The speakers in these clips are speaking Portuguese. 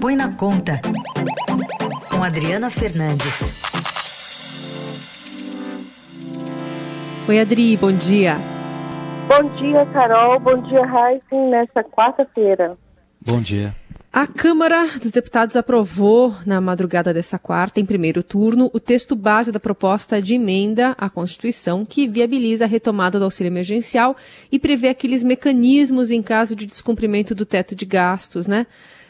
Põe na Conta, com Adriana Fernandes. Oi, Adri, bom dia. Bom dia, Carol. Bom dia, Heisen, nessa quarta-feira. Bom dia. A Câmara dos Deputados aprovou, na madrugada dessa quarta, em primeiro turno, o texto base da proposta de emenda à Constituição que viabiliza a retomada do auxílio emergencial e prevê aqueles mecanismos em caso de descumprimento do teto de gastos, né?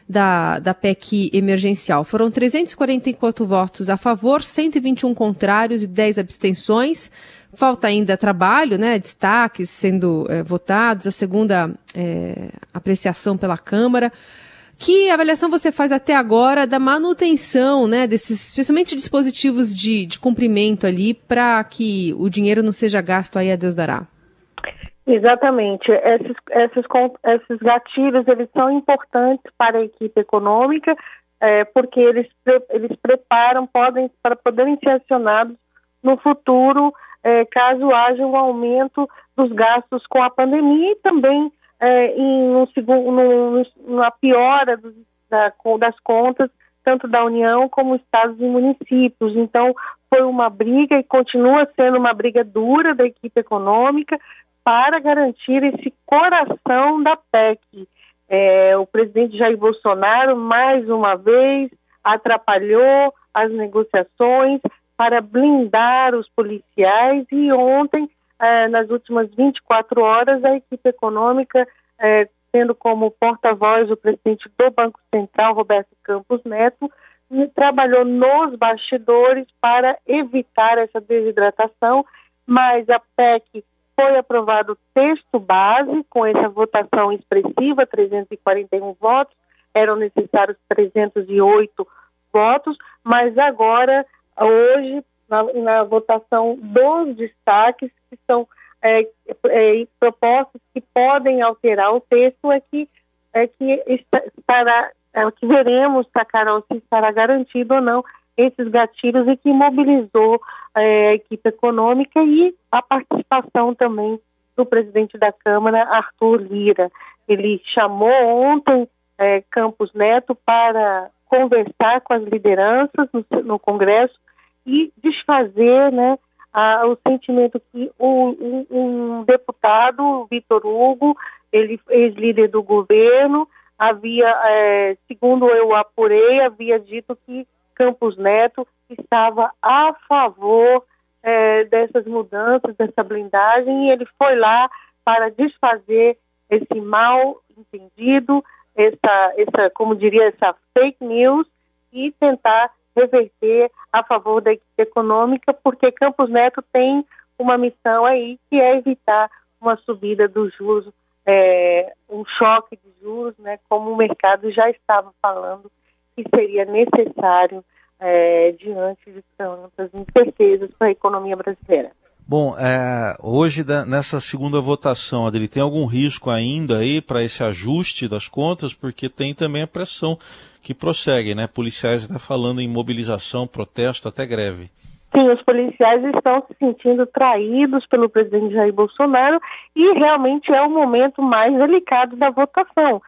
Da, da PEC emergencial. Foram 344 votos a favor, 121 contrários e 10 abstenções. Falta ainda trabalho, né? Destaques sendo é, votados, a segunda é, apreciação pela Câmara. Que avaliação você faz até agora da manutenção, né, desses, especialmente dispositivos de, de cumprimento ali, para que o dinheiro não seja gasto aí a Deus dará? Exatamente. Esses, esses, esses gatilhos, eles são importantes para a equipe econômica, é, porque eles, eles preparam, podem, para poderem ser acionados no futuro, é, caso haja um aumento dos gastos com a pandemia e também é, em um no, numa piora da, das contas, tanto da União como estados e municípios. Então, foi uma briga e continua sendo uma briga dura da equipe econômica para garantir esse coração da PEC. É, o presidente Jair Bolsonaro, mais uma vez, atrapalhou as negociações para blindar os policiais e ontem é, nas últimas 24 horas, a equipe econômica, é, tendo como porta-voz o presidente do Banco Central, Roberto Campos Neto, trabalhou nos bastidores para evitar essa desidratação, mas a PEC foi aprovado o texto base, com essa votação expressiva, 341 votos, eram necessários 308 votos, mas agora, hoje, na, na votação dos destaques, que são é, é, propostas que podem alterar o texto, é que, é que estará, é que veremos, Carol, se estará garantido ou não esses gatilhos e que mobilizou é, a equipe econômica e a participação também do presidente da Câmara, Arthur Lira. Ele chamou ontem é, Campos Neto para conversar com as lideranças no, no Congresso e desfazer né, a, o sentimento que um, um, um deputado, Vitor Hugo, ele ex-líder do governo, havia, é, segundo eu apurei, havia dito que Campos Neto estava a favor é, dessas mudanças, dessa blindagem, e ele foi lá para desfazer esse mal entendido, essa, essa, como diria, essa fake news e tentar reverter a favor da equipe econômica, porque Campos Neto tem uma missão aí que é evitar uma subida dos juros, é, um choque de juros, né, como o mercado já estava falando que seria necessário é, diante de tantas incertezas para a economia brasileira. Bom, é, hoje nessa segunda votação, Adri, tem algum risco ainda aí para esse ajuste das contas? Porque tem também a pressão que prossegue, né? Policiais até falando em mobilização, protesto, até greve. Sim, os policiais estão se sentindo traídos pelo presidente Jair Bolsonaro e realmente é o momento mais delicado da votação.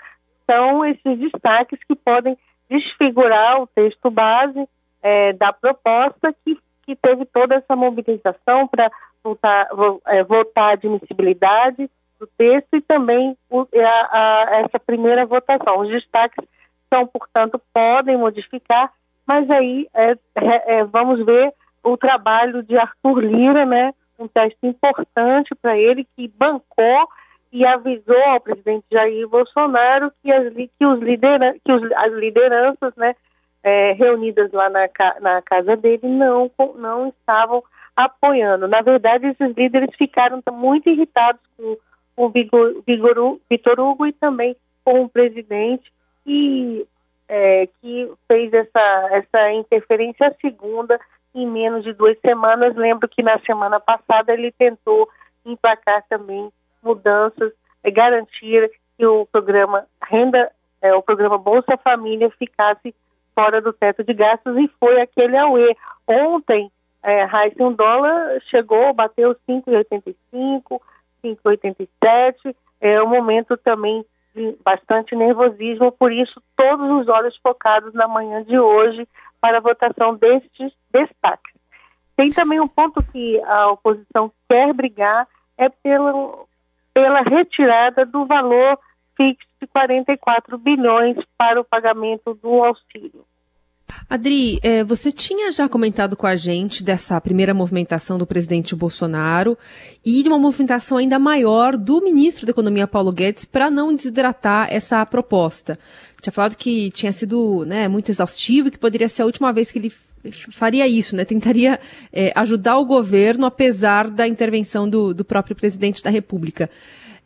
São esses destaques que podem desfigurar o texto base é, da proposta que, que teve toda essa mobilização para votar, é, votar a admissibilidade do texto e também o, a, a, essa primeira votação. Os destaques são, portanto, podem modificar, mas aí é, é, vamos ver o trabalho de Arthur Lira, né? Um texto importante para ele que bancou e avisou ao presidente Jair Bolsonaro que as, que os lidera, que os, as lideranças, né, é, reunidas lá na, na casa dele não não estavam apoiando. Na verdade, esses líderes ficaram muito irritados com o Vigor, Vitor Hugo e também com o presidente e é, que fez essa, essa interferência segunda em menos de duas semanas. Lembro que na semana passada ele tentou emplacar também mudanças, garantir que o programa renda, é, o programa Bolsa Família ficasse fora do teto de gastos e foi aquele AUE. Ontem é, Heisen, um dólar chegou, bateu 5,85, 5,87. É o momento também bastante nervosismo, por isso todos os olhos focados na manhã de hoje para a votação destes destaques. Tem também um ponto que a oposição quer brigar, é pela, pela retirada do valor fixo de 44 bilhões para o pagamento do auxílio. Adri, é, você tinha já comentado com a gente dessa primeira movimentação do presidente Bolsonaro e de uma movimentação ainda maior do ministro da Economia Paulo Guedes para não desidratar essa proposta. Tinha falado que tinha sido né, muito exaustivo e que poderia ser a última vez que ele faria isso, né? Tentaria é, ajudar o governo apesar da intervenção do, do próprio presidente da República.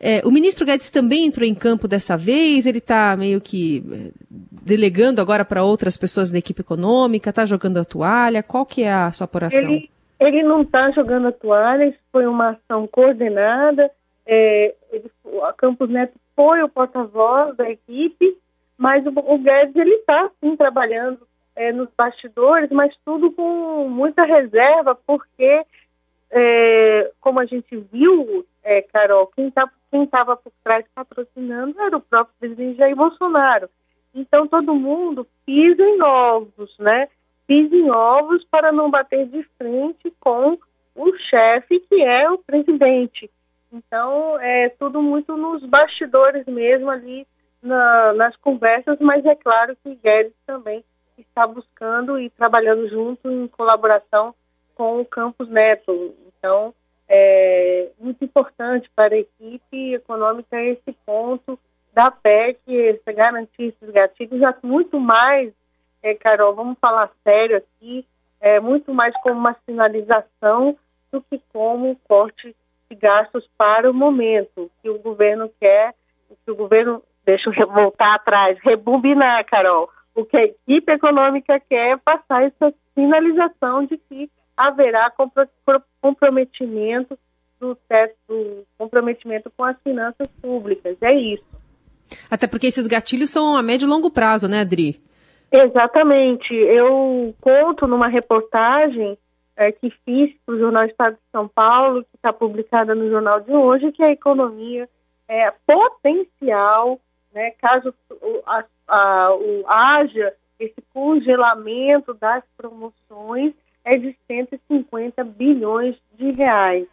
É, o ministro Guedes também entrou em campo dessa vez, ele está meio que é, delegando agora para outras pessoas da equipe econômica, está jogando a toalha, qual que é a sua apuração? Ele, ele não está jogando a toalha, isso foi uma ação coordenada, é, ele, a Campos Neto foi o porta-voz da equipe, mas o, o Guedes ele está sim trabalhando é, nos bastidores, mas tudo com muita reserva, porque é, como a gente viu, é, Carol, quem tá, estava por trás patrocinando era o próprio presidente Jair Bolsonaro. Então todo mundo pisa em ovos, né? Pisa em ovos para não bater de frente com o chefe que é o presidente. Então é tudo muito nos bastidores mesmo ali na, nas conversas, mas é claro que Guedes também está buscando e trabalhando junto em colaboração com o Campus Neto. Então, é muito importante para a equipe econômica esse ponto da PEC, essa garantir esses gatilhos, já muito mais, é, Carol, vamos falar sério aqui, é muito mais como uma sinalização do que como corte de gastos para o momento, que o governo quer, que o governo, deixa eu voltar atrás, rebobinar, Carol, o que a equipe econômica quer é passar essa sinalização de que haverá comprometimento do teto, comprometimento com as finanças públicas. É isso. Até porque esses gatilhos são a médio e longo prazo, né, Adri? Exatamente. Eu conto numa reportagem é, que fiz para o Jornal Estado de São Paulo, que está publicada no jornal de hoje, que a economia é potencial, né, caso a, a, o, haja esse congelamento das promoções é de 150 bilhões de reais.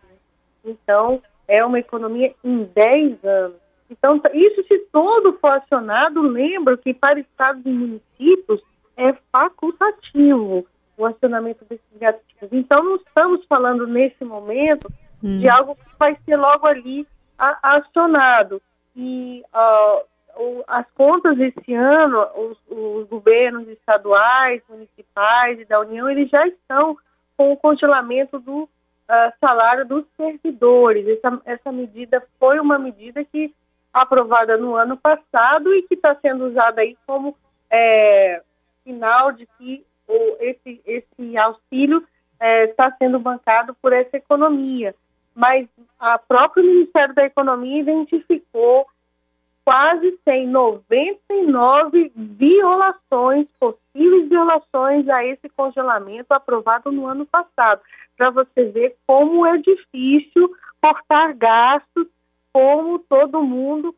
Então, é uma economia em 10 anos. Então, isso se todo for acionado, lembro que para estados e municípios é facultativo o acionamento desses gatilhos. Então, não estamos falando nesse momento hum. de algo que vai ser logo ali acionado. E uh, as contas esse ano, os, os, governos estaduais, municipais e da União, eles já estão com o congelamento do uh, salário dos servidores. Essa, essa medida foi uma medida que aprovada no ano passado e que está sendo usada aí como é, sinal de que o, esse, esse auxílio está é, sendo bancado por essa economia. Mas a próprio Ministério da Economia identificou quase tem 99 violações, possíveis violações a esse congelamento aprovado no ano passado, para você ver como é difícil cortar gastos, como todo mundo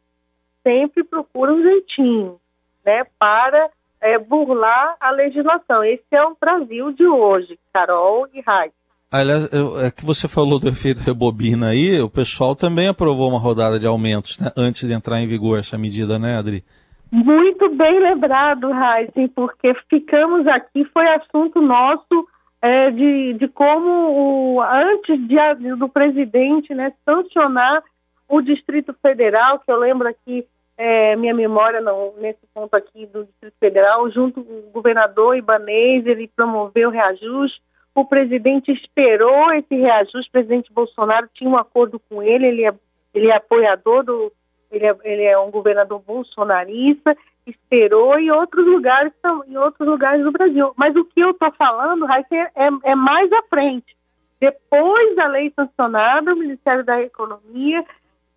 sempre procura um jeitinho, né, para é, burlar a legislação. Esse é o Brasil de hoje, Carol e Raik. Aliás, é que você falou do efeito rebobina aí, o pessoal também aprovou uma rodada de aumentos né, antes de entrar em vigor essa medida, né, Adri? Muito bem lembrado, Heisen, porque ficamos aqui, foi assunto nosso é, de, de como, o, antes de, do presidente né, sancionar o Distrito Federal, que eu lembro aqui, é, minha memória não, nesse ponto aqui do Distrito Federal, junto com o governador Ibanez, ele promoveu reajuste, o presidente esperou esse reajuste, o presidente Bolsonaro tinha um acordo com ele, ele é, ele é apoiador do. Ele é, ele é um governador bolsonarista, esperou em outros lugares, em outros lugares do Brasil. Mas o que eu estou falando, Raíssa, é, é, é mais à frente. Depois da lei sancionada, o Ministério da Economia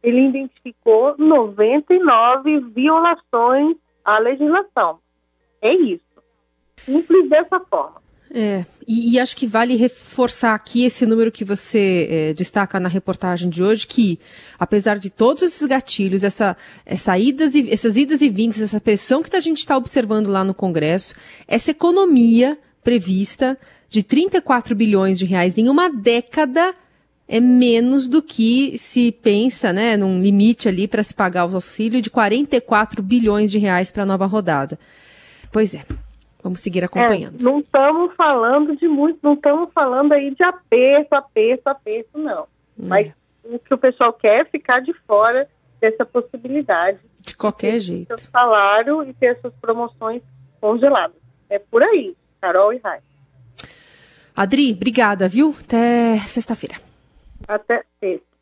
ele identificou 99 violações à legislação. É isso. Simples dessa forma. É, e, e, acho que vale reforçar aqui esse número que você é, destaca na reportagem de hoje, que apesar de todos esses gatilhos, essa, essa idas e, essas idas e vindas, essa pressão que a gente está observando lá no Congresso, essa economia prevista de 34 bilhões de reais em uma década é menos do que se pensa, né, num limite ali para se pagar o auxílio de 44 bilhões de reais para a nova rodada. Pois é, Vamos seguir acompanhando. É, não estamos falando de muito, não estamos falando aí de aperto, aperto, aperto, não. É. Mas o que o pessoal quer é ficar de fora dessa possibilidade. De qualquer de jeito. Seu salário e ter essas promoções congeladas. É por aí, Carol e Rai. Adri, obrigada, viu? Até sexta-feira. Até sexta.